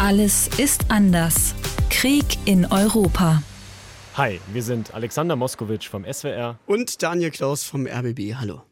Alles ist anders. Krieg in Europa. Hi, wir sind Alexander Moskowitsch vom SWR und Daniel Klaus vom RBB. Hallo.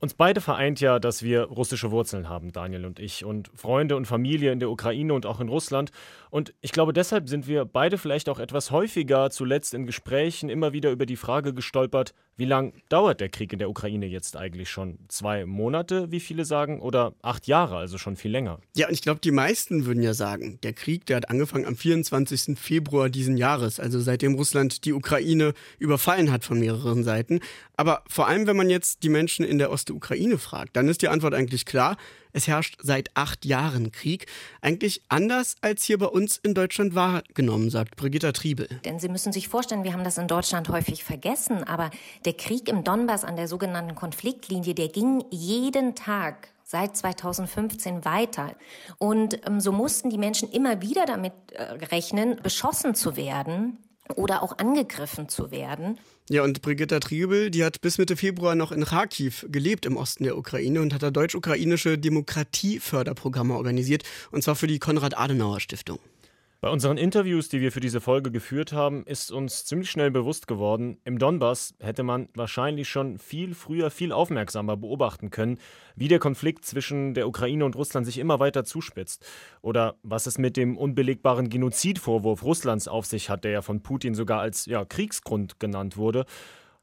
Uns beide vereint ja, dass wir russische Wurzeln haben, Daniel und ich, und Freunde und Familie in der Ukraine und auch in Russland. Und ich glaube, deshalb sind wir beide vielleicht auch etwas häufiger zuletzt in Gesprächen immer wieder über die Frage gestolpert, wie lang dauert der Krieg in der Ukraine jetzt eigentlich schon? Zwei Monate, wie viele sagen, oder acht Jahre, also schon viel länger? Ja, und ich glaube, die meisten würden ja sagen, der Krieg, der hat angefangen am 24. Februar diesen Jahres, also seitdem Russland die Ukraine überfallen hat von mehreren Seiten. Aber vor allem, wenn man jetzt die Menschen in der Ostukraine fragt, dann ist die Antwort eigentlich klar. Es herrscht seit acht Jahren Krieg. Eigentlich anders als hier bei uns in Deutschland wahrgenommen, sagt Brigitta Triebel. Denn Sie müssen sich vorstellen, wir haben das in Deutschland häufig vergessen, aber der Krieg im Donbass an der sogenannten Konfliktlinie, der ging jeden Tag seit 2015 weiter. Und ähm, so mussten die Menschen immer wieder damit äh, rechnen, beschossen zu werden oder auch angegriffen zu werden. Ja, und Brigitta Triebel, die hat bis Mitte Februar noch in Kharkiv gelebt im Osten der Ukraine und hat da deutsch-ukrainische Demokratieförderprogramme organisiert, und zwar für die Konrad-Adenauer-Stiftung. Bei unseren Interviews, die wir für diese Folge geführt haben, ist uns ziemlich schnell bewusst geworden, im Donbass hätte man wahrscheinlich schon viel früher, viel aufmerksamer beobachten können, wie der Konflikt zwischen der Ukraine und Russland sich immer weiter zuspitzt. Oder was es mit dem unbelegbaren Genozidvorwurf Russlands auf sich hat, der ja von Putin sogar als ja, Kriegsgrund genannt wurde.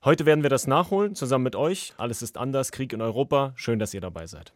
Heute werden wir das nachholen, zusammen mit euch. Alles ist anders, Krieg in Europa. Schön, dass ihr dabei seid.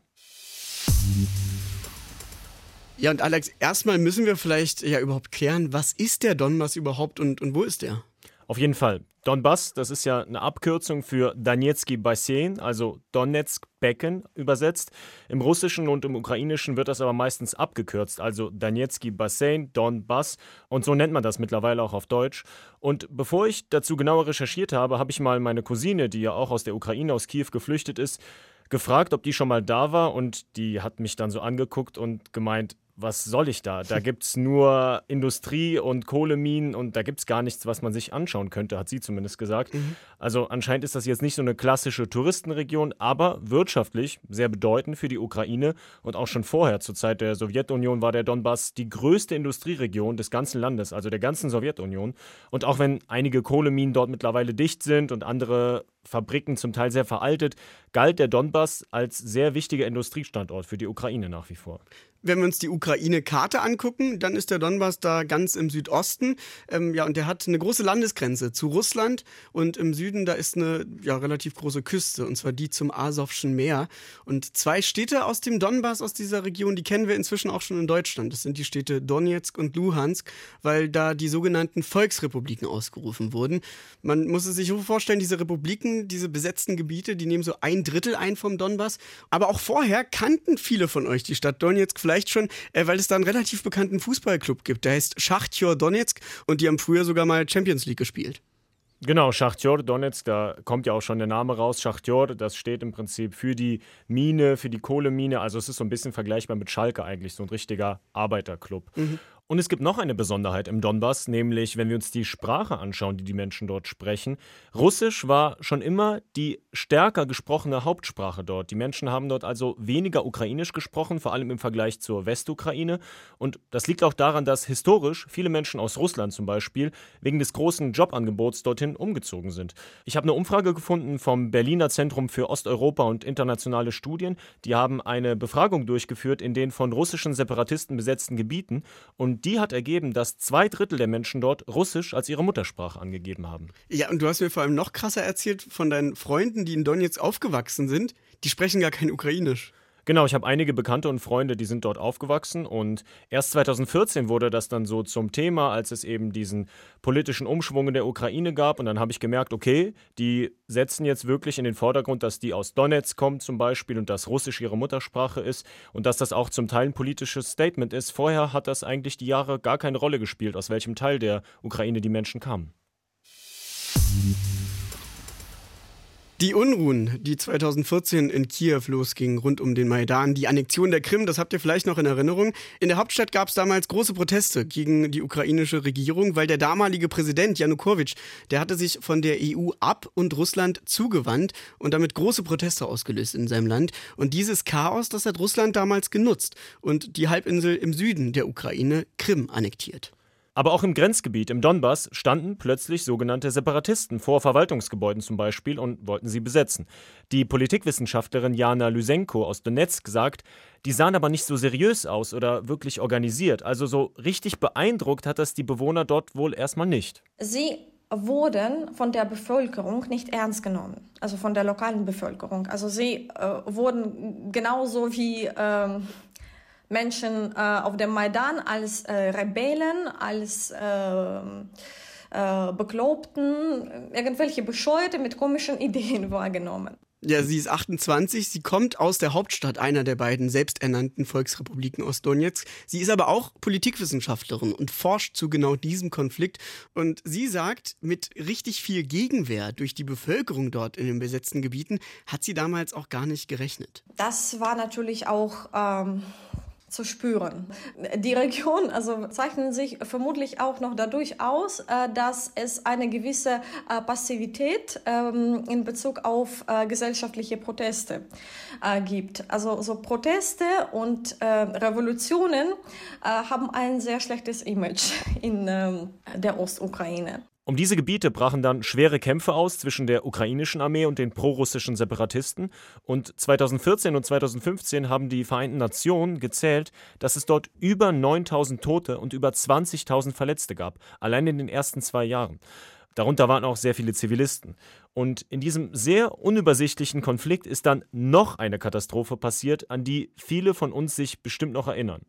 Ja, und Alex, erstmal müssen wir vielleicht ja überhaupt klären, was ist der Donbass überhaupt und, und wo ist der? Auf jeden Fall. Donbass, das ist ja eine Abkürzung für Donetski Bassin, also Donetsk Becken übersetzt. Im Russischen und im Ukrainischen wird das aber meistens abgekürzt, also Donetski Bassin, Donbass. Und so nennt man das mittlerweile auch auf Deutsch. Und bevor ich dazu genauer recherchiert habe, habe ich mal meine Cousine, die ja auch aus der Ukraine, aus Kiew geflüchtet ist, gefragt, ob die schon mal da war. Und die hat mich dann so angeguckt und gemeint, was soll ich da? Da gibt es nur Industrie und Kohleminen und da gibt es gar nichts, was man sich anschauen könnte, hat sie zumindest gesagt. Mhm. Also anscheinend ist das jetzt nicht so eine klassische Touristenregion, aber wirtschaftlich sehr bedeutend für die Ukraine und auch schon vorher, zur Zeit der Sowjetunion, war der Donbass die größte Industrieregion des ganzen Landes, also der ganzen Sowjetunion. Und auch wenn einige Kohleminen dort mittlerweile dicht sind und andere Fabriken zum Teil sehr veraltet, galt der Donbass als sehr wichtiger Industriestandort für die Ukraine nach wie vor. Wenn wir uns die Ukraine-Karte angucken, dann ist der Donbass da ganz im Südosten. Ähm, ja, und der hat eine große Landesgrenze zu Russland. Und im Süden, da ist eine ja, relativ große Küste, und zwar die zum Asowschen Meer. Und zwei Städte aus dem Donbass, aus dieser Region, die kennen wir inzwischen auch schon in Deutschland. Das sind die Städte Donetsk und Luhansk, weil da die sogenannten Volksrepubliken ausgerufen wurden. Man muss es sich so vorstellen, diese Republiken, diese besetzten Gebiete, die nehmen so ein Drittel ein vom Donbass. Aber auch vorher kannten viele von euch die Stadt Donetsk vielleicht vielleicht schon, äh, weil es da einen relativ bekannten Fußballclub gibt. Der heißt Schachtjor Donetsk und die haben früher sogar mal Champions League gespielt. Genau, Schachtjor Donetsk, da kommt ja auch schon der Name raus. Schachtjor, das steht im Prinzip für die Mine, für die Kohlemine. Also es ist so ein bisschen vergleichbar mit Schalke eigentlich, so ein richtiger Arbeiterclub. Mhm. Und es gibt noch eine Besonderheit im Donbass, nämlich wenn wir uns die Sprache anschauen, die die Menschen dort sprechen. Russisch war schon immer die stärker gesprochene Hauptsprache dort. Die Menschen haben dort also weniger Ukrainisch gesprochen, vor allem im Vergleich zur Westukraine. Und das liegt auch daran, dass historisch viele Menschen aus Russland zum Beispiel wegen des großen Jobangebots dorthin umgezogen sind. Ich habe eine Umfrage gefunden vom Berliner Zentrum für Osteuropa und internationale Studien. Die haben eine Befragung durchgeführt in den von russischen Separatisten besetzten Gebieten und und die hat ergeben, dass zwei Drittel der Menschen dort Russisch als ihre Muttersprache angegeben haben. Ja, und du hast mir vor allem noch krasser erzählt von deinen Freunden, die in Donetsk aufgewachsen sind. Die sprechen gar kein Ukrainisch. Genau, ich habe einige Bekannte und Freunde, die sind dort aufgewachsen und erst 2014 wurde das dann so zum Thema, als es eben diesen politischen Umschwung in der Ukraine gab und dann habe ich gemerkt, okay, die setzen jetzt wirklich in den Vordergrund, dass die aus Donetsk kommen zum Beispiel und dass Russisch ihre Muttersprache ist und dass das auch zum Teil ein politisches Statement ist. Vorher hat das eigentlich die Jahre gar keine Rolle gespielt, aus welchem Teil der Ukraine die Menschen kamen. Die Unruhen, die 2014 in Kiew losgingen, rund um den Maidan, die Annexion der Krim, das habt ihr vielleicht noch in Erinnerung. In der Hauptstadt gab es damals große Proteste gegen die ukrainische Regierung, weil der damalige Präsident Janukowitsch, der hatte sich von der EU ab und Russland zugewandt und damit große Proteste ausgelöst in seinem Land. Und dieses Chaos, das hat Russland damals genutzt und die Halbinsel im Süden der Ukraine, Krim, annektiert. Aber auch im Grenzgebiet im Donbass standen plötzlich sogenannte Separatisten vor Verwaltungsgebäuden zum Beispiel und wollten sie besetzen. Die Politikwissenschaftlerin Jana Lysenko aus Donetsk sagt, die sahen aber nicht so seriös aus oder wirklich organisiert. Also so richtig beeindruckt hat das die Bewohner dort wohl erstmal nicht. Sie wurden von der Bevölkerung nicht ernst genommen, also von der lokalen Bevölkerung. Also sie äh, wurden genauso wie äh, Menschen äh, auf dem Maidan als äh, Rebellen, als äh, äh, Bekloppten, irgendwelche Bescheuerte mit komischen Ideen wahrgenommen. Ja, sie ist 28, sie kommt aus der Hauptstadt einer der beiden selbsternannten Volksrepubliken Ostdonetsk. Sie ist aber auch Politikwissenschaftlerin und forscht zu genau diesem Konflikt. Und sie sagt, mit richtig viel Gegenwehr durch die Bevölkerung dort in den besetzten Gebieten hat sie damals auch gar nicht gerechnet. Das war natürlich auch ähm, zu spüren. Die Region also zeichnen sich vermutlich auch noch dadurch aus, äh, dass es eine gewisse äh, Passivität ähm, in Bezug auf äh, gesellschaftliche Proteste gibt. Also so Proteste und Revolutionen haben ein sehr schlechtes Image in ähm, der Ostukraine. Um diese Gebiete brachen dann schwere Kämpfe aus zwischen der ukrainischen Armee und den prorussischen Separatisten. Und 2014 und 2015 haben die Vereinten Nationen gezählt, dass es dort über 9000 Tote und über 20.000 Verletzte gab, allein in den ersten zwei Jahren. Darunter waren auch sehr viele Zivilisten. Und in diesem sehr unübersichtlichen Konflikt ist dann noch eine Katastrophe passiert, an die viele von uns sich bestimmt noch erinnern.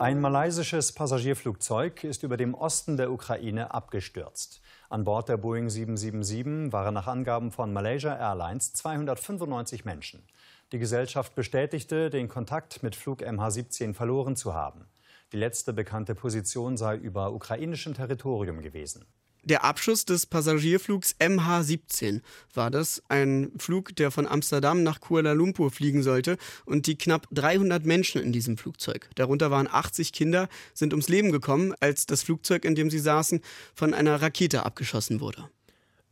Ein malaysisches Passagierflugzeug ist über dem Osten der Ukraine abgestürzt. An Bord der Boeing 777 waren nach Angaben von Malaysia Airlines 295 Menschen. Die Gesellschaft bestätigte, den Kontakt mit Flug MH17 verloren zu haben. Die letzte bekannte Position sei über ukrainischem Territorium gewesen der Abschuss des Passagierflugs MH17 war das. Ein Flug, der von Amsterdam nach Kuala Lumpur fliegen sollte. Und die knapp 300 Menschen in diesem Flugzeug, darunter waren 80 Kinder, sind ums Leben gekommen, als das Flugzeug, in dem sie saßen, von einer Rakete abgeschossen wurde.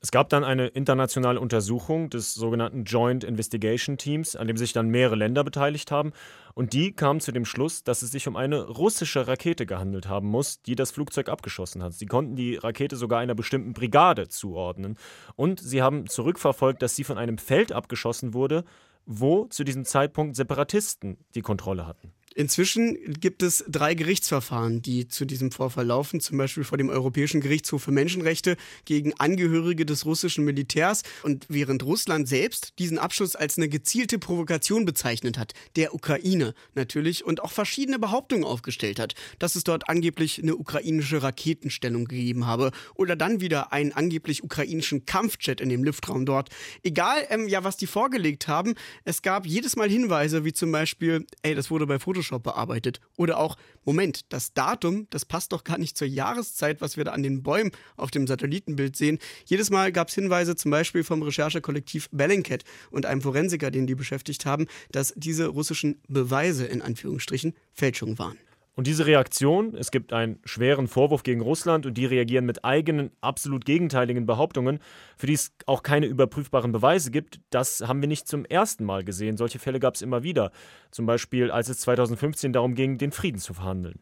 Es gab dann eine internationale Untersuchung des sogenannten Joint Investigation Teams, an dem sich dann mehrere Länder beteiligt haben. Und die kamen zu dem Schluss, dass es sich um eine russische Rakete gehandelt haben muss, die das Flugzeug abgeschossen hat. Sie konnten die Rakete sogar einer bestimmten Brigade zuordnen. Und sie haben zurückverfolgt, dass sie von einem Feld abgeschossen wurde, wo zu diesem Zeitpunkt Separatisten die Kontrolle hatten. Inzwischen gibt es drei Gerichtsverfahren, die zu diesem Vorfall laufen, zum Beispiel vor dem Europäischen Gerichtshof für Menschenrechte gegen Angehörige des russischen Militärs. Und während Russland selbst diesen Abschuss als eine gezielte Provokation bezeichnet hat, der Ukraine natürlich, und auch verschiedene Behauptungen aufgestellt hat, dass es dort angeblich eine ukrainische Raketenstellung gegeben habe oder dann wieder einen angeblich ukrainischen Kampfjet in dem Luftraum dort. Egal, ähm, ja, was die vorgelegt haben, es gab jedes Mal Hinweise, wie zum Beispiel, ey, das wurde bei Photoshop Photoshop bearbeitet. Oder auch, Moment, das Datum, das passt doch gar nicht zur Jahreszeit, was wir da an den Bäumen auf dem Satellitenbild sehen. Jedes Mal gab es Hinweise, zum Beispiel vom Recherchekollektiv Bellingcat und einem Forensiker, den die beschäftigt haben, dass diese russischen Beweise in Anführungsstrichen Fälschungen waren. Und diese Reaktion, es gibt einen schweren Vorwurf gegen Russland und die reagieren mit eigenen, absolut gegenteiligen Behauptungen, für die es auch keine überprüfbaren Beweise gibt, das haben wir nicht zum ersten Mal gesehen. Solche Fälle gab es immer wieder. Zum Beispiel, als es 2015 darum ging, den Frieden zu verhandeln.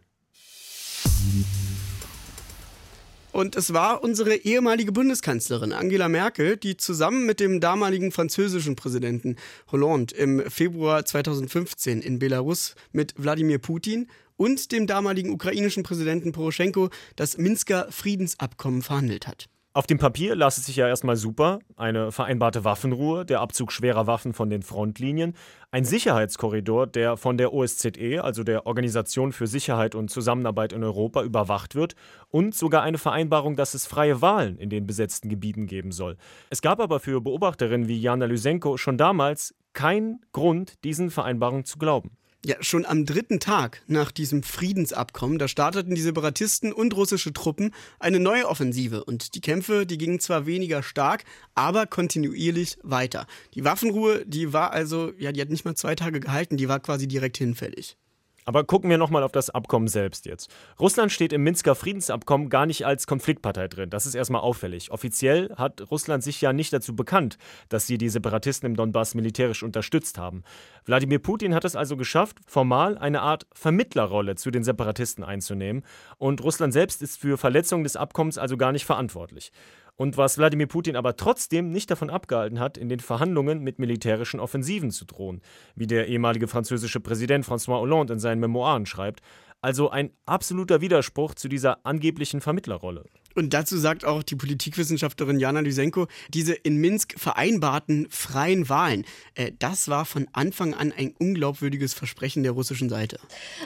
Und es war unsere ehemalige Bundeskanzlerin Angela Merkel, die zusammen mit dem damaligen französischen Präsidenten Hollande im Februar 2015 in Belarus mit Wladimir Putin und dem damaligen ukrainischen Präsidenten Poroschenko das Minsker Friedensabkommen verhandelt hat. Auf dem Papier las es sich ja erstmal super. Eine vereinbarte Waffenruhe, der Abzug schwerer Waffen von den Frontlinien, ein Sicherheitskorridor, der von der OSZE, also der Organisation für Sicherheit und Zusammenarbeit in Europa, überwacht wird und sogar eine Vereinbarung, dass es freie Wahlen in den besetzten Gebieten geben soll. Es gab aber für Beobachterinnen wie Jana Lysenko schon damals keinen Grund, diesen Vereinbarungen zu glauben. Ja, schon am dritten Tag nach diesem Friedensabkommen, da starteten die Separatisten und russische Truppen eine neue Offensive. Und die Kämpfe, die gingen zwar weniger stark, aber kontinuierlich weiter. Die Waffenruhe, die war also, ja, die hat nicht mal zwei Tage gehalten, die war quasi direkt hinfällig. Aber gucken wir nochmal auf das Abkommen selbst jetzt. Russland steht im Minsker Friedensabkommen gar nicht als Konfliktpartei drin. Das ist erstmal auffällig. Offiziell hat Russland sich ja nicht dazu bekannt, dass sie die Separatisten im Donbass militärisch unterstützt haben. Wladimir Putin hat es also geschafft, formal eine Art Vermittlerrolle zu den Separatisten einzunehmen. Und Russland selbst ist für Verletzungen des Abkommens also gar nicht verantwortlich. Und was Wladimir Putin aber trotzdem nicht davon abgehalten hat, in den Verhandlungen mit militärischen Offensiven zu drohen, wie der ehemalige französische Präsident François Hollande in seinen Memoiren schreibt, also ein absoluter Widerspruch zu dieser angeblichen Vermittlerrolle. Und dazu sagt auch die Politikwissenschaftlerin Jana Lysenko, diese in Minsk vereinbarten freien Wahlen, äh, das war von Anfang an ein unglaubwürdiges Versprechen der russischen Seite.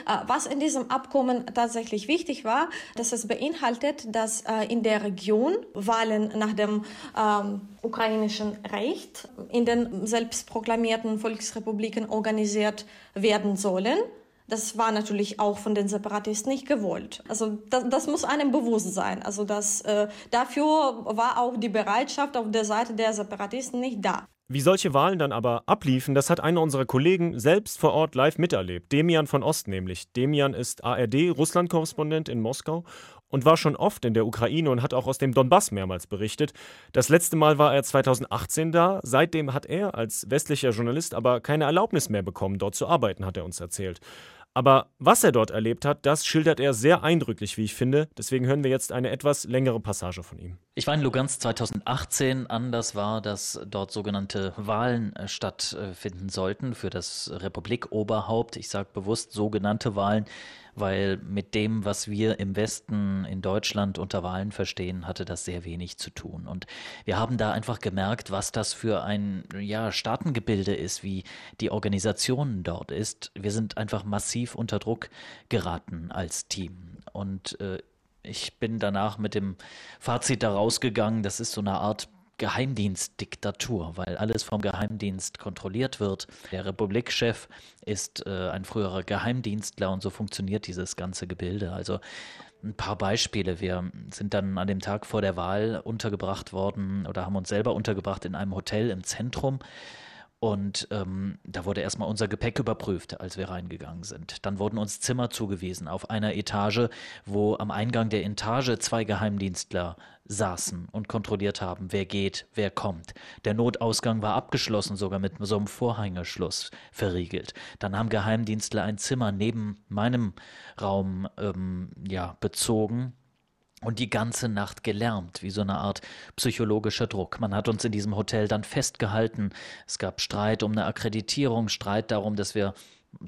Äh, was in diesem Abkommen tatsächlich wichtig war, dass es beinhaltet, dass äh, in der Region Wahlen nach dem ähm, ukrainischen Recht in den selbstproklamierten Volksrepubliken organisiert werden sollen. Das war natürlich auch von den Separatisten nicht gewollt. Also das, das muss einem bewusst sein. Also das, äh, dafür war auch die Bereitschaft auf der Seite der Separatisten nicht da. Wie solche Wahlen dann aber abliefen, das hat einer unserer Kollegen selbst vor Ort live miterlebt. Demian von Ost nämlich. Demian ist ARD-Russland-Korrespondent in Moskau und war schon oft in der Ukraine und hat auch aus dem Donbass mehrmals berichtet. Das letzte Mal war er 2018 da. Seitdem hat er als westlicher Journalist aber keine Erlaubnis mehr bekommen, dort zu arbeiten, hat er uns erzählt. Aber was er dort erlebt hat, das schildert er sehr eindrücklich, wie ich finde. Deswegen hören wir jetzt eine etwas längere Passage von ihm. Ich war in Lugansk 2018. Anders war, dass dort sogenannte Wahlen äh, stattfinden sollten für das Republikoberhaupt. Ich sage bewusst sogenannte Wahlen, weil mit dem, was wir im Westen in Deutschland unter Wahlen verstehen, hatte das sehr wenig zu tun. Und wir haben da einfach gemerkt, was das für ein ja, Staatengebilde ist, wie die Organisation dort ist. Wir sind einfach massiv unter Druck geraten als Team. Und äh, ich bin danach mit dem Fazit da rausgegangen, das ist so eine Art Geheimdienstdiktatur, weil alles vom Geheimdienst kontrolliert wird. Der Republikchef ist äh, ein früherer Geheimdienstler und so funktioniert dieses ganze Gebilde. Also ein paar Beispiele. Wir sind dann an dem Tag vor der Wahl untergebracht worden oder haben uns selber untergebracht in einem Hotel im Zentrum. Und ähm, da wurde erstmal unser Gepäck überprüft, als wir reingegangen sind. Dann wurden uns Zimmer zugewiesen auf einer Etage, wo am Eingang der Etage zwei Geheimdienstler saßen und kontrolliert haben, wer geht, wer kommt. Der Notausgang war abgeschlossen, sogar mit so einem Vorhängeschluss verriegelt. Dann haben Geheimdienstler ein Zimmer neben meinem Raum ähm, ja, bezogen und die ganze Nacht gelärmt, wie so eine Art psychologischer Druck. Man hat uns in diesem Hotel dann festgehalten. Es gab Streit um eine Akkreditierung, Streit darum, dass wir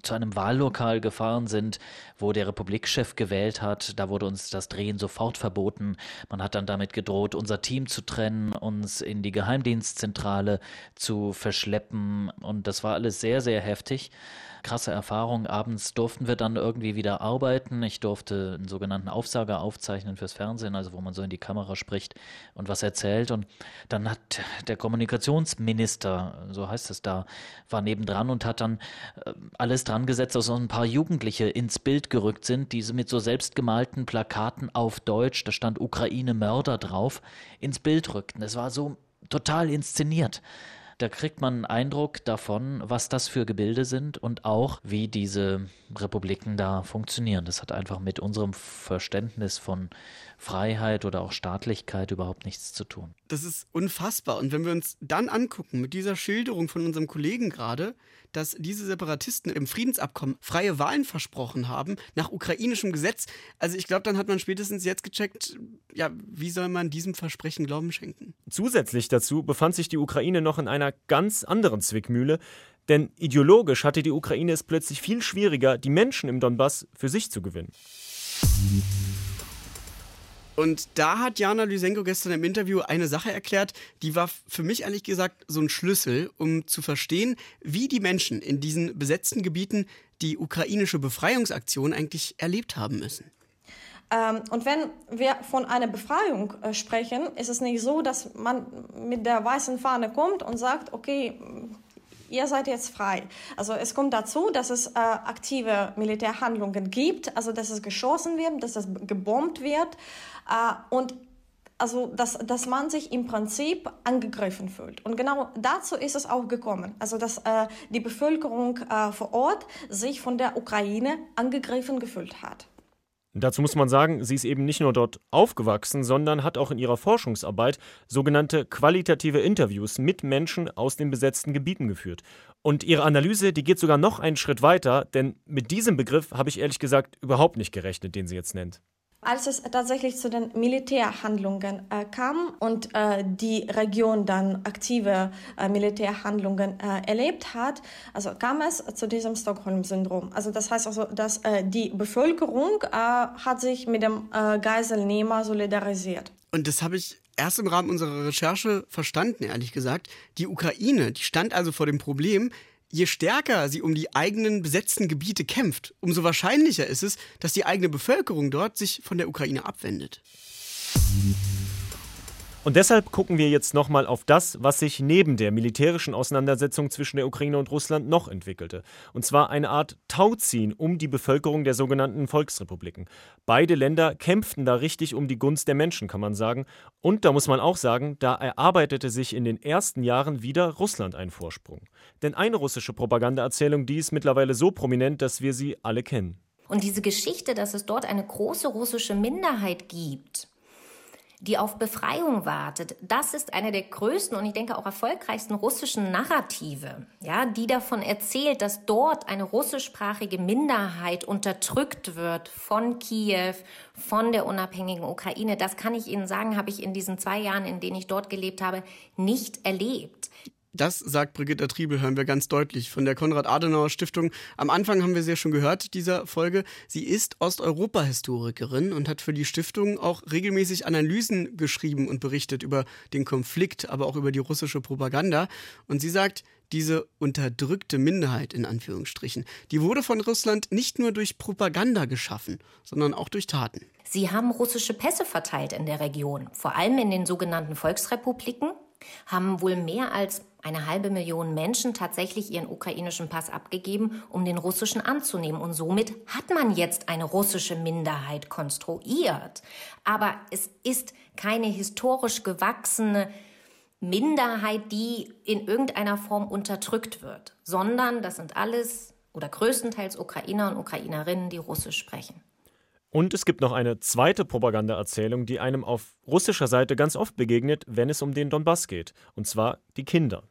zu einem Wahllokal gefahren sind, wo der Republikchef gewählt hat. Da wurde uns das Drehen sofort verboten. Man hat dann damit gedroht, unser Team zu trennen, uns in die Geheimdienstzentrale zu verschleppen. Und das war alles sehr, sehr heftig krasse Erfahrung. Abends durften wir dann irgendwie wieder arbeiten. Ich durfte einen sogenannten Aufsager aufzeichnen fürs Fernsehen, also wo man so in die Kamera spricht und was erzählt. Und dann hat der Kommunikationsminister, so heißt es da, war nebendran und hat dann äh, alles dran gesetzt, dass so ein paar Jugendliche ins Bild gerückt sind, die mit so selbstgemalten Plakaten auf Deutsch, da stand Ukraine Mörder drauf, ins Bild rückten. Es war so total inszeniert da kriegt man einen Eindruck davon, was das für Gebilde sind und auch, wie diese Republiken da funktionieren. Das hat einfach mit unserem Verständnis von Freiheit oder auch Staatlichkeit überhaupt nichts zu tun. Das ist unfassbar. Und wenn wir uns dann angucken, mit dieser Schilderung von unserem Kollegen gerade, dass diese Separatisten im Friedensabkommen freie Wahlen versprochen haben, nach ukrainischem Gesetz, also ich glaube, dann hat man spätestens jetzt gecheckt, ja, wie soll man diesem Versprechen Glauben schenken? Zusätzlich dazu befand sich die Ukraine noch in einer ganz anderen Zwickmühle, denn ideologisch hatte die Ukraine es plötzlich viel schwieriger, die Menschen im Donbass für sich zu gewinnen. Und da hat Jana Lysenko gestern im Interview eine Sache erklärt, die war für mich ehrlich gesagt so ein Schlüssel, um zu verstehen, wie die Menschen in diesen besetzten Gebieten die ukrainische Befreiungsaktion eigentlich erlebt haben müssen. Ähm, und wenn wir von einer Befreiung äh, sprechen, ist es nicht so, dass man mit der weißen Fahne kommt und sagt, okay, ihr seid jetzt frei. Also es kommt dazu, dass es äh, aktive Militärhandlungen gibt, also dass es geschossen wird, dass es gebombt wird äh, und also dass, dass man sich im Prinzip angegriffen fühlt. Und genau dazu ist es auch gekommen. Also dass äh, die Bevölkerung äh, vor Ort sich von der Ukraine angegriffen gefühlt hat. Dazu muss man sagen, sie ist eben nicht nur dort aufgewachsen, sondern hat auch in ihrer Forschungsarbeit sogenannte qualitative Interviews mit Menschen aus den besetzten Gebieten geführt. Und ihre Analyse, die geht sogar noch einen Schritt weiter, denn mit diesem Begriff habe ich ehrlich gesagt überhaupt nicht gerechnet, den sie jetzt nennt. Als es tatsächlich zu den Militärhandlungen äh, kam und äh, die Region dann aktive äh, Militärhandlungen äh, erlebt hat, also kam es zu diesem Stockholm-Syndrom. Also das heißt also, dass äh, die Bevölkerung äh, hat sich mit dem Geiselnehmer solidarisiert. Und das habe ich erst im Rahmen unserer Recherche verstanden, ehrlich gesagt. Die Ukraine, die stand also vor dem Problem, je stärker sie um die eigenen besetzten Gebiete kämpft, umso wahrscheinlicher ist es, dass die eigene Bevölkerung dort sich von der Ukraine abwendet. Und deshalb gucken wir jetzt nochmal auf das, was sich neben der militärischen Auseinandersetzung zwischen der Ukraine und Russland noch entwickelte. Und zwar eine Art Tauziehen um die Bevölkerung der sogenannten Volksrepubliken. Beide Länder kämpften da richtig um die Gunst der Menschen, kann man sagen. Und da muss man auch sagen, da erarbeitete sich in den ersten Jahren wieder Russland einen Vorsprung. Denn eine russische Propagandaerzählung, die ist mittlerweile so prominent, dass wir sie alle kennen. Und diese Geschichte, dass es dort eine große russische Minderheit gibt, die auf Befreiung wartet. Das ist eine der größten und ich denke auch erfolgreichsten russischen Narrative, ja, die davon erzählt, dass dort eine russischsprachige Minderheit unterdrückt wird von Kiew, von der unabhängigen Ukraine. Das kann ich Ihnen sagen, habe ich in diesen zwei Jahren, in denen ich dort gelebt habe, nicht erlebt. Das sagt Brigitta Triebel, hören wir ganz deutlich von der Konrad-Adenauer-Stiftung. Am Anfang haben wir sie ja schon gehört, dieser Folge. Sie ist Osteuropa-Historikerin und hat für die Stiftung auch regelmäßig Analysen geschrieben und berichtet über den Konflikt, aber auch über die russische Propaganda. Und sie sagt, diese unterdrückte Minderheit in Anführungsstrichen, die wurde von Russland nicht nur durch Propaganda geschaffen, sondern auch durch Taten. Sie haben russische Pässe verteilt in der Region, vor allem in den sogenannten Volksrepubliken, haben wohl mehr als eine halbe Million Menschen tatsächlich ihren ukrainischen Pass abgegeben, um den russischen anzunehmen. Und somit hat man jetzt eine russische Minderheit konstruiert. Aber es ist keine historisch gewachsene Minderheit, die in irgendeiner Form unterdrückt wird, sondern das sind alles oder größtenteils Ukrainer und Ukrainerinnen, die Russisch sprechen. Und es gibt noch eine zweite Propagandaerzählung, die einem auf russischer Seite ganz oft begegnet, wenn es um den Donbass geht, und zwar die Kinder.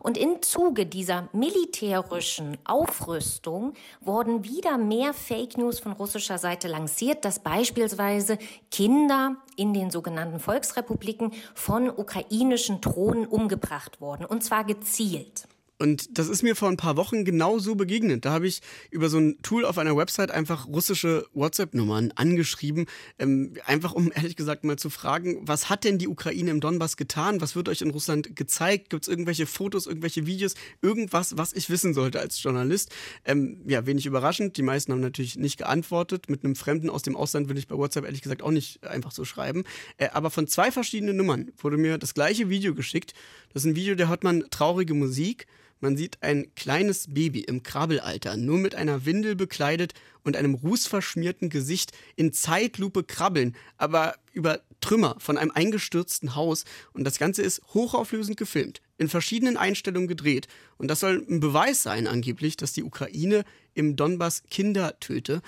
Und im Zuge dieser militärischen Aufrüstung wurden wieder mehr Fake News von russischer Seite lanciert, dass beispielsweise Kinder in den sogenannten Volksrepubliken von ukrainischen Drohnen umgebracht wurden, und zwar gezielt. Und das ist mir vor ein paar Wochen genau so begegnet. Da habe ich über so ein Tool auf einer Website einfach russische WhatsApp-Nummern angeschrieben, ähm, einfach um ehrlich gesagt mal zu fragen, was hat denn die Ukraine im Donbass getan? Was wird euch in Russland gezeigt? Gibt es irgendwelche Fotos, irgendwelche Videos, irgendwas, was ich wissen sollte als Journalist? Ähm, ja, wenig überraschend. Die meisten haben natürlich nicht geantwortet. Mit einem Fremden aus dem Ausland will ich bei WhatsApp ehrlich gesagt auch nicht einfach so schreiben. Äh, aber von zwei verschiedenen Nummern wurde mir das gleiche Video geschickt. Das ist ein Video, da hört man traurige Musik. Man sieht ein kleines Baby im Krabbelalter, nur mit einer Windel bekleidet und einem rußverschmierten Gesicht in Zeitlupe krabbeln, aber über Trümmer von einem eingestürzten Haus. Und das Ganze ist hochauflösend gefilmt, in verschiedenen Einstellungen gedreht. Und das soll ein Beweis sein, angeblich, dass die Ukraine im Donbass Kinder töte.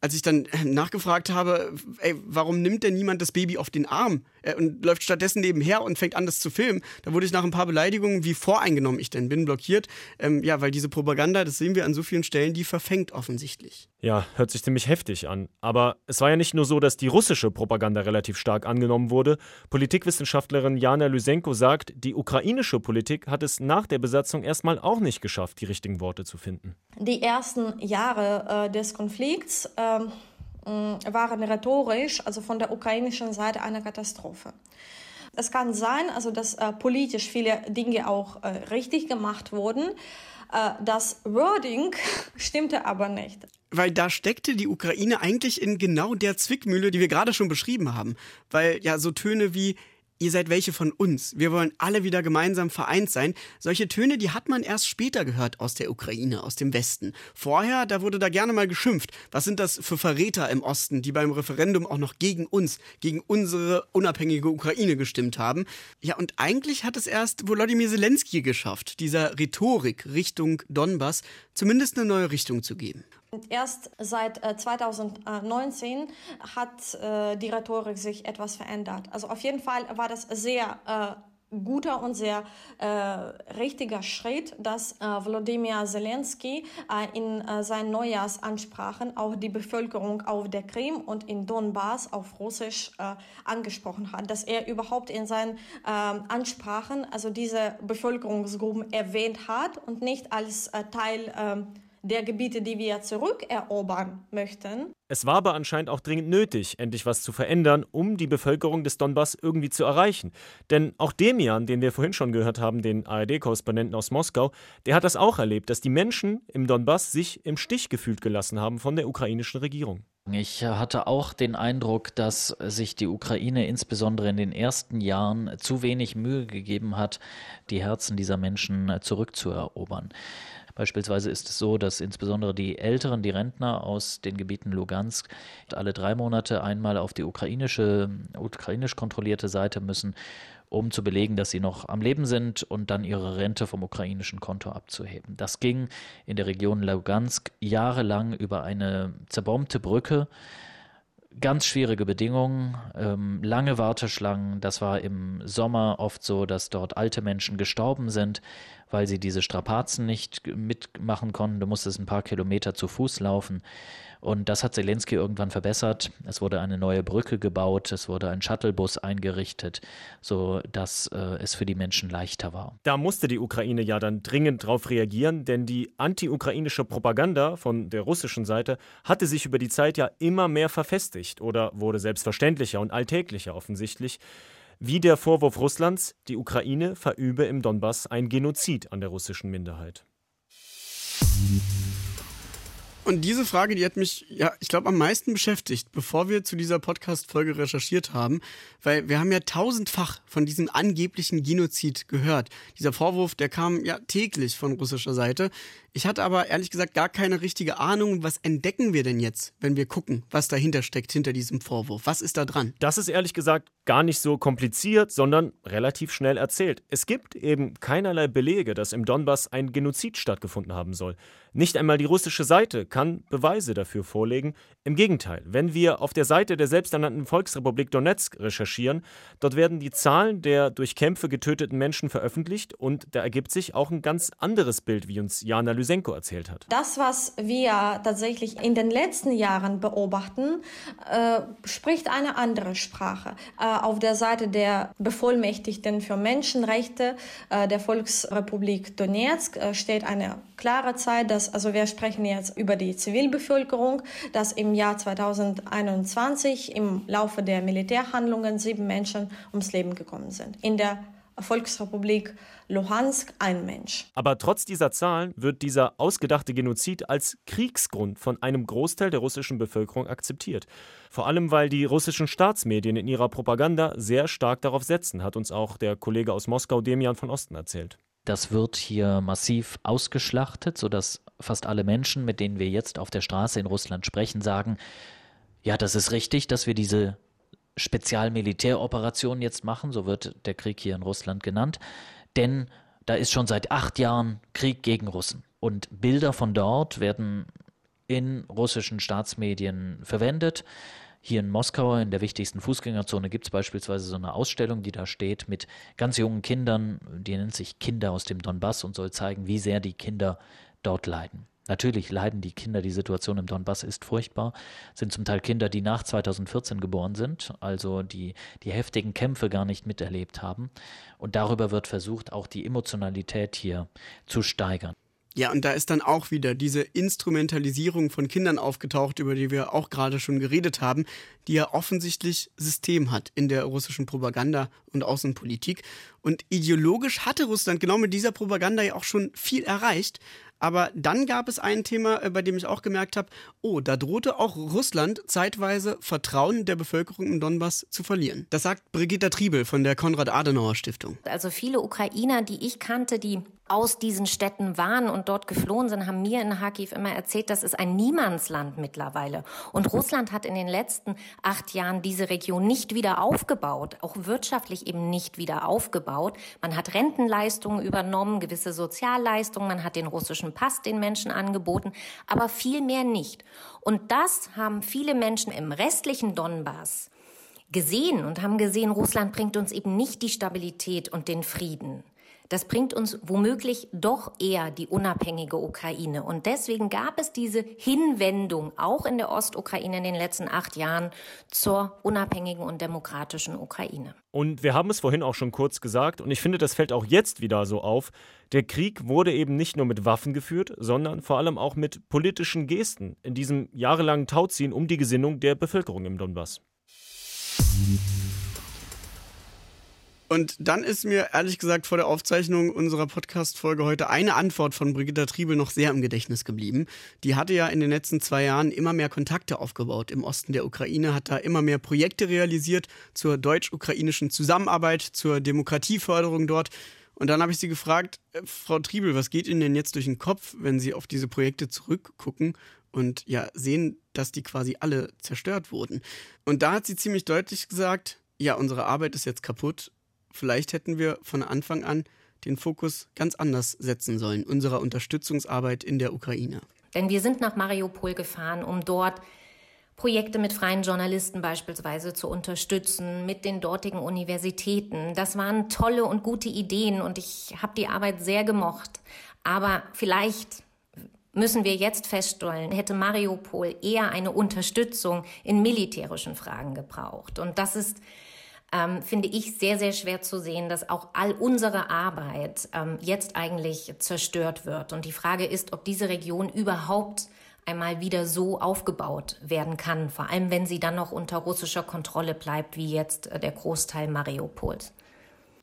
Als ich dann äh, nachgefragt habe, ey, warum nimmt denn niemand das Baby auf den Arm äh, und läuft stattdessen nebenher und fängt an, das zu filmen, da wurde ich nach ein paar Beleidigungen, wie voreingenommen ich denn bin, blockiert. Ähm, ja, weil diese Propaganda, das sehen wir an so vielen Stellen, die verfängt offensichtlich. Ja, hört sich ziemlich heftig an. Aber es war ja nicht nur so, dass die russische Propaganda relativ stark angenommen wurde. Politikwissenschaftlerin Jana Lysenko sagt, die ukrainische Politik hat es nach der Besatzung erstmal auch nicht geschafft, die richtigen Worte zu finden. Die ersten Jahre äh, des Konflikts äh, waren rhetorisch, also von der ukrainischen Seite, eine Katastrophe. Es kann sein, also dass äh, politisch viele Dinge auch äh, richtig gemacht wurden. Äh, das Wording stimmte aber nicht. Weil da steckte die Ukraine eigentlich in genau der Zwickmühle, die wir gerade schon beschrieben haben. Weil ja so Töne wie ihr seid welche von uns. Wir wollen alle wieder gemeinsam vereint sein. Solche Töne, die hat man erst später gehört aus der Ukraine, aus dem Westen. Vorher, da wurde da gerne mal geschimpft. Was sind das für Verräter im Osten, die beim Referendum auch noch gegen uns, gegen unsere unabhängige Ukraine gestimmt haben? Ja, und eigentlich hat es erst Volodymyr Zelensky geschafft, dieser Rhetorik Richtung Donbass zumindest eine neue Richtung zu geben. Erst seit 2019 äh, hat äh, die Rhetorik sich etwas verändert. Also auf jeden Fall war das sehr äh, guter und sehr äh, richtiger Schritt, dass äh, Volodymyr Zelensky äh, in äh, seinen Neujahrsansprachen auch die Bevölkerung auf der Krim und in Donbass auf Russisch äh, angesprochen hat, dass er überhaupt in seinen ähm, Ansprachen also diese Bevölkerungsgruppen erwähnt hat und nicht als äh, Teil ähm, der Gebiete, die wir zurückerobern möchten. Es war aber anscheinend auch dringend nötig, endlich was zu verändern, um die Bevölkerung des Donbass irgendwie zu erreichen. Denn auch Demian, den wir vorhin schon gehört haben, den ARD-Korrespondenten aus Moskau, der hat das auch erlebt, dass die Menschen im Donbass sich im Stich gefühlt gelassen haben von der ukrainischen Regierung. Ich hatte auch den Eindruck, dass sich die Ukraine insbesondere in den ersten Jahren zu wenig Mühe gegeben hat, die Herzen dieser Menschen zurückzuerobern. Beispielsweise ist es so, dass insbesondere die Älteren, die Rentner aus den Gebieten Lugansk alle drei Monate einmal auf die ukrainische, ukrainisch kontrollierte Seite müssen, um zu belegen, dass sie noch am Leben sind und dann ihre Rente vom ukrainischen Konto abzuheben. Das ging in der Region Lugansk jahrelang über eine zerbombte Brücke ganz schwierige Bedingungen, ähm, lange Warteschlangen. Das war im Sommer oft so, dass dort alte Menschen gestorben sind, weil sie diese Strapazen nicht mitmachen konnten. Du musstest ein paar Kilometer zu Fuß laufen. Und das hat Zelensky irgendwann verbessert. Es wurde eine neue Brücke gebaut, es wurde ein Shuttlebus eingerichtet, sodass äh, es für die Menschen leichter war. Da musste die Ukraine ja dann dringend darauf reagieren, denn die anti-ukrainische Propaganda von der russischen Seite hatte sich über die Zeit ja immer mehr verfestigt oder wurde selbstverständlicher und alltäglicher offensichtlich wie der Vorwurf Russlands, die Ukraine verübe im Donbass ein Genozid an der russischen Minderheit. Und diese Frage, die hat mich, ja, ich glaube, am meisten beschäftigt, bevor wir zu dieser Podcast-Folge recherchiert haben, weil wir haben ja tausendfach von diesem angeblichen Genozid gehört. Dieser Vorwurf, der kam ja täglich von russischer Seite. Ich hatte aber ehrlich gesagt gar keine richtige Ahnung, was entdecken wir denn jetzt, wenn wir gucken, was dahinter steckt, hinter diesem Vorwurf. Was ist da dran? Das ist ehrlich gesagt gar nicht so kompliziert, sondern relativ schnell erzählt. Es gibt eben keinerlei Belege, dass im Donbass ein Genozid stattgefunden haben soll. Nicht einmal die russische Seite kann Beweise dafür vorlegen. Im Gegenteil, wenn wir auf der Seite der selbsternannten Volksrepublik Donetsk recherchieren, dort werden die Zahlen der durch Kämpfe getöteten Menschen veröffentlicht und da ergibt sich auch ein ganz anderes Bild, wie uns Jana Lys Lysenko erzählt hat. Das, was wir tatsächlich in den letzten Jahren beobachten, äh, spricht eine andere Sprache. Äh, auf der Seite der Bevollmächtigten für Menschenrechte äh, der Volksrepublik Donetsk äh, steht eine klare Zeit, dass, also wir sprechen jetzt über die Zivilbevölkerung, dass im Jahr 2021 im Laufe der Militärhandlungen sieben Menschen ums Leben gekommen sind. In der Volksrepublik Luhansk ein Mensch. Aber trotz dieser Zahlen wird dieser ausgedachte Genozid als Kriegsgrund von einem Großteil der russischen Bevölkerung akzeptiert. Vor allem, weil die russischen Staatsmedien in ihrer Propaganda sehr stark darauf setzen, hat uns auch der Kollege aus Moskau Demian von Osten erzählt. Das wird hier massiv ausgeschlachtet, sodass fast alle Menschen, mit denen wir jetzt auf der Straße in Russland sprechen, sagen, ja, das ist richtig, dass wir diese Spezialmilitäroperation jetzt machen, so wird der Krieg hier in Russland genannt, denn da ist schon seit acht Jahren Krieg gegen Russen. Und Bilder von dort werden in russischen Staatsmedien verwendet. Hier in Moskau, in der wichtigsten Fußgängerzone, gibt es beispielsweise so eine Ausstellung, die da steht mit ganz jungen Kindern, die nennt sich Kinder aus dem Donbass und soll zeigen, wie sehr die Kinder dort leiden. Natürlich leiden die Kinder, die Situation im Donbass ist furchtbar, sind zum Teil Kinder, die nach 2014 geboren sind, also die die heftigen Kämpfe gar nicht miterlebt haben. Und darüber wird versucht, auch die Emotionalität hier zu steigern. Ja, und da ist dann auch wieder diese Instrumentalisierung von Kindern aufgetaucht, über die wir auch gerade schon geredet haben, die ja offensichtlich System hat in der russischen Propaganda und Außenpolitik. Und ideologisch hatte Russland genau mit dieser Propaganda ja auch schon viel erreicht. Aber dann gab es ein Thema, äh, bei dem ich auch gemerkt habe, oh, da drohte auch Russland zeitweise Vertrauen der Bevölkerung im Donbass zu verlieren. Das sagt Brigitta Triebel von der Konrad-Adenauer-Stiftung. Also viele Ukrainer, die ich kannte, die aus diesen Städten waren und dort geflohen sind, haben mir in Kharkiv immer erzählt, das ist ein Niemandsland mittlerweile. Und Russland hat in den letzten acht Jahren diese Region nicht wieder aufgebaut, auch wirtschaftlich eben nicht wieder aufgebaut. Man hat Rentenleistungen übernommen, gewisse Sozialleistungen, man hat den russischen Pass den Menschen angeboten, aber viel mehr nicht. Und das haben viele Menschen im restlichen Donbass gesehen und haben gesehen, Russland bringt uns eben nicht die Stabilität und den Frieden. Das bringt uns womöglich doch eher die unabhängige Ukraine. Und deswegen gab es diese Hinwendung auch in der Ostukraine in den letzten acht Jahren zur unabhängigen und demokratischen Ukraine. Und wir haben es vorhin auch schon kurz gesagt, und ich finde, das fällt auch jetzt wieder so auf. Der Krieg wurde eben nicht nur mit Waffen geführt, sondern vor allem auch mit politischen Gesten in diesem jahrelangen Tauziehen um die Gesinnung der Bevölkerung im Donbass. Und dann ist mir ehrlich gesagt vor der Aufzeichnung unserer Podcast-Folge heute eine Antwort von Brigitta Triebel noch sehr im Gedächtnis geblieben. Die hatte ja in den letzten zwei Jahren immer mehr Kontakte aufgebaut im Osten der Ukraine, hat da immer mehr Projekte realisiert zur deutsch-ukrainischen Zusammenarbeit, zur Demokratieförderung dort. Und dann habe ich sie gefragt, äh, Frau Triebel, was geht Ihnen denn jetzt durch den Kopf, wenn Sie auf diese Projekte zurückgucken und ja sehen, dass die quasi alle zerstört wurden? Und da hat sie ziemlich deutlich gesagt, ja, unsere Arbeit ist jetzt kaputt vielleicht hätten wir von Anfang an den Fokus ganz anders setzen sollen, unserer Unterstützungsarbeit in der Ukraine. Denn wir sind nach Mariupol gefahren, um dort Projekte mit freien Journalisten beispielsweise zu unterstützen, mit den dortigen Universitäten. Das waren tolle und gute Ideen und ich habe die Arbeit sehr gemocht. Aber vielleicht müssen wir jetzt feststellen, hätte Mariupol eher eine Unterstützung in militärischen Fragen gebraucht. Und das ist ähm, finde ich sehr, sehr schwer zu sehen, dass auch all unsere Arbeit ähm, jetzt eigentlich zerstört wird. Und die Frage ist, ob diese Region überhaupt einmal wieder so aufgebaut werden kann, vor allem wenn sie dann noch unter russischer Kontrolle bleibt, wie jetzt äh, der Großteil Mariupols.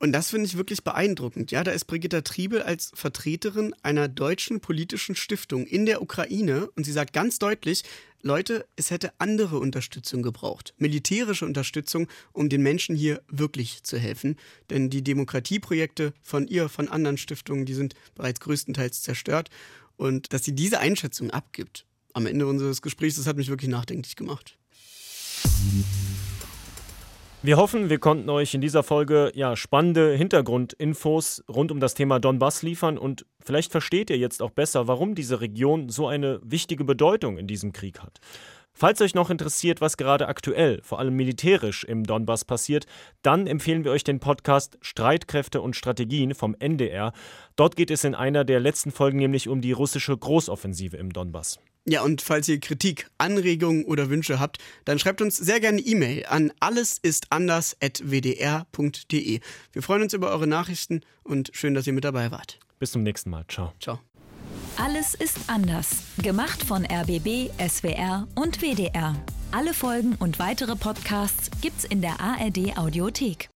Und das finde ich wirklich beeindruckend. Ja, da ist Brigitta Triebel als Vertreterin einer deutschen politischen Stiftung in der Ukraine und sie sagt ganz deutlich, Leute, es hätte andere Unterstützung gebraucht, militärische Unterstützung, um den Menschen hier wirklich zu helfen. Denn die Demokratieprojekte von ihr, von anderen Stiftungen, die sind bereits größtenteils zerstört. Und dass sie diese Einschätzung abgibt am Ende unseres Gesprächs, das hat mich wirklich nachdenklich gemacht. Wir hoffen, wir konnten euch in dieser Folge ja spannende Hintergrundinfos rund um das Thema Donbass liefern und vielleicht versteht ihr jetzt auch besser, warum diese Region so eine wichtige Bedeutung in diesem Krieg hat. Falls euch noch interessiert, was gerade aktuell, vor allem militärisch im Donbass passiert, dann empfehlen wir euch den Podcast Streitkräfte und Strategien vom NDR. Dort geht es in einer der letzten Folgen nämlich um die russische Großoffensive im Donbass. Ja, und falls ihr Kritik, Anregungen oder Wünsche habt, dann schreibt uns sehr gerne E-Mail an allesistanders.wdr.de. Wir freuen uns über eure Nachrichten und schön, dass ihr mit dabei wart. Bis zum nächsten Mal. Ciao. Ciao. Alles ist anders. Gemacht von RBB, SWR und WDR. Alle Folgen und weitere Podcasts gibt's in der ARD Audiothek.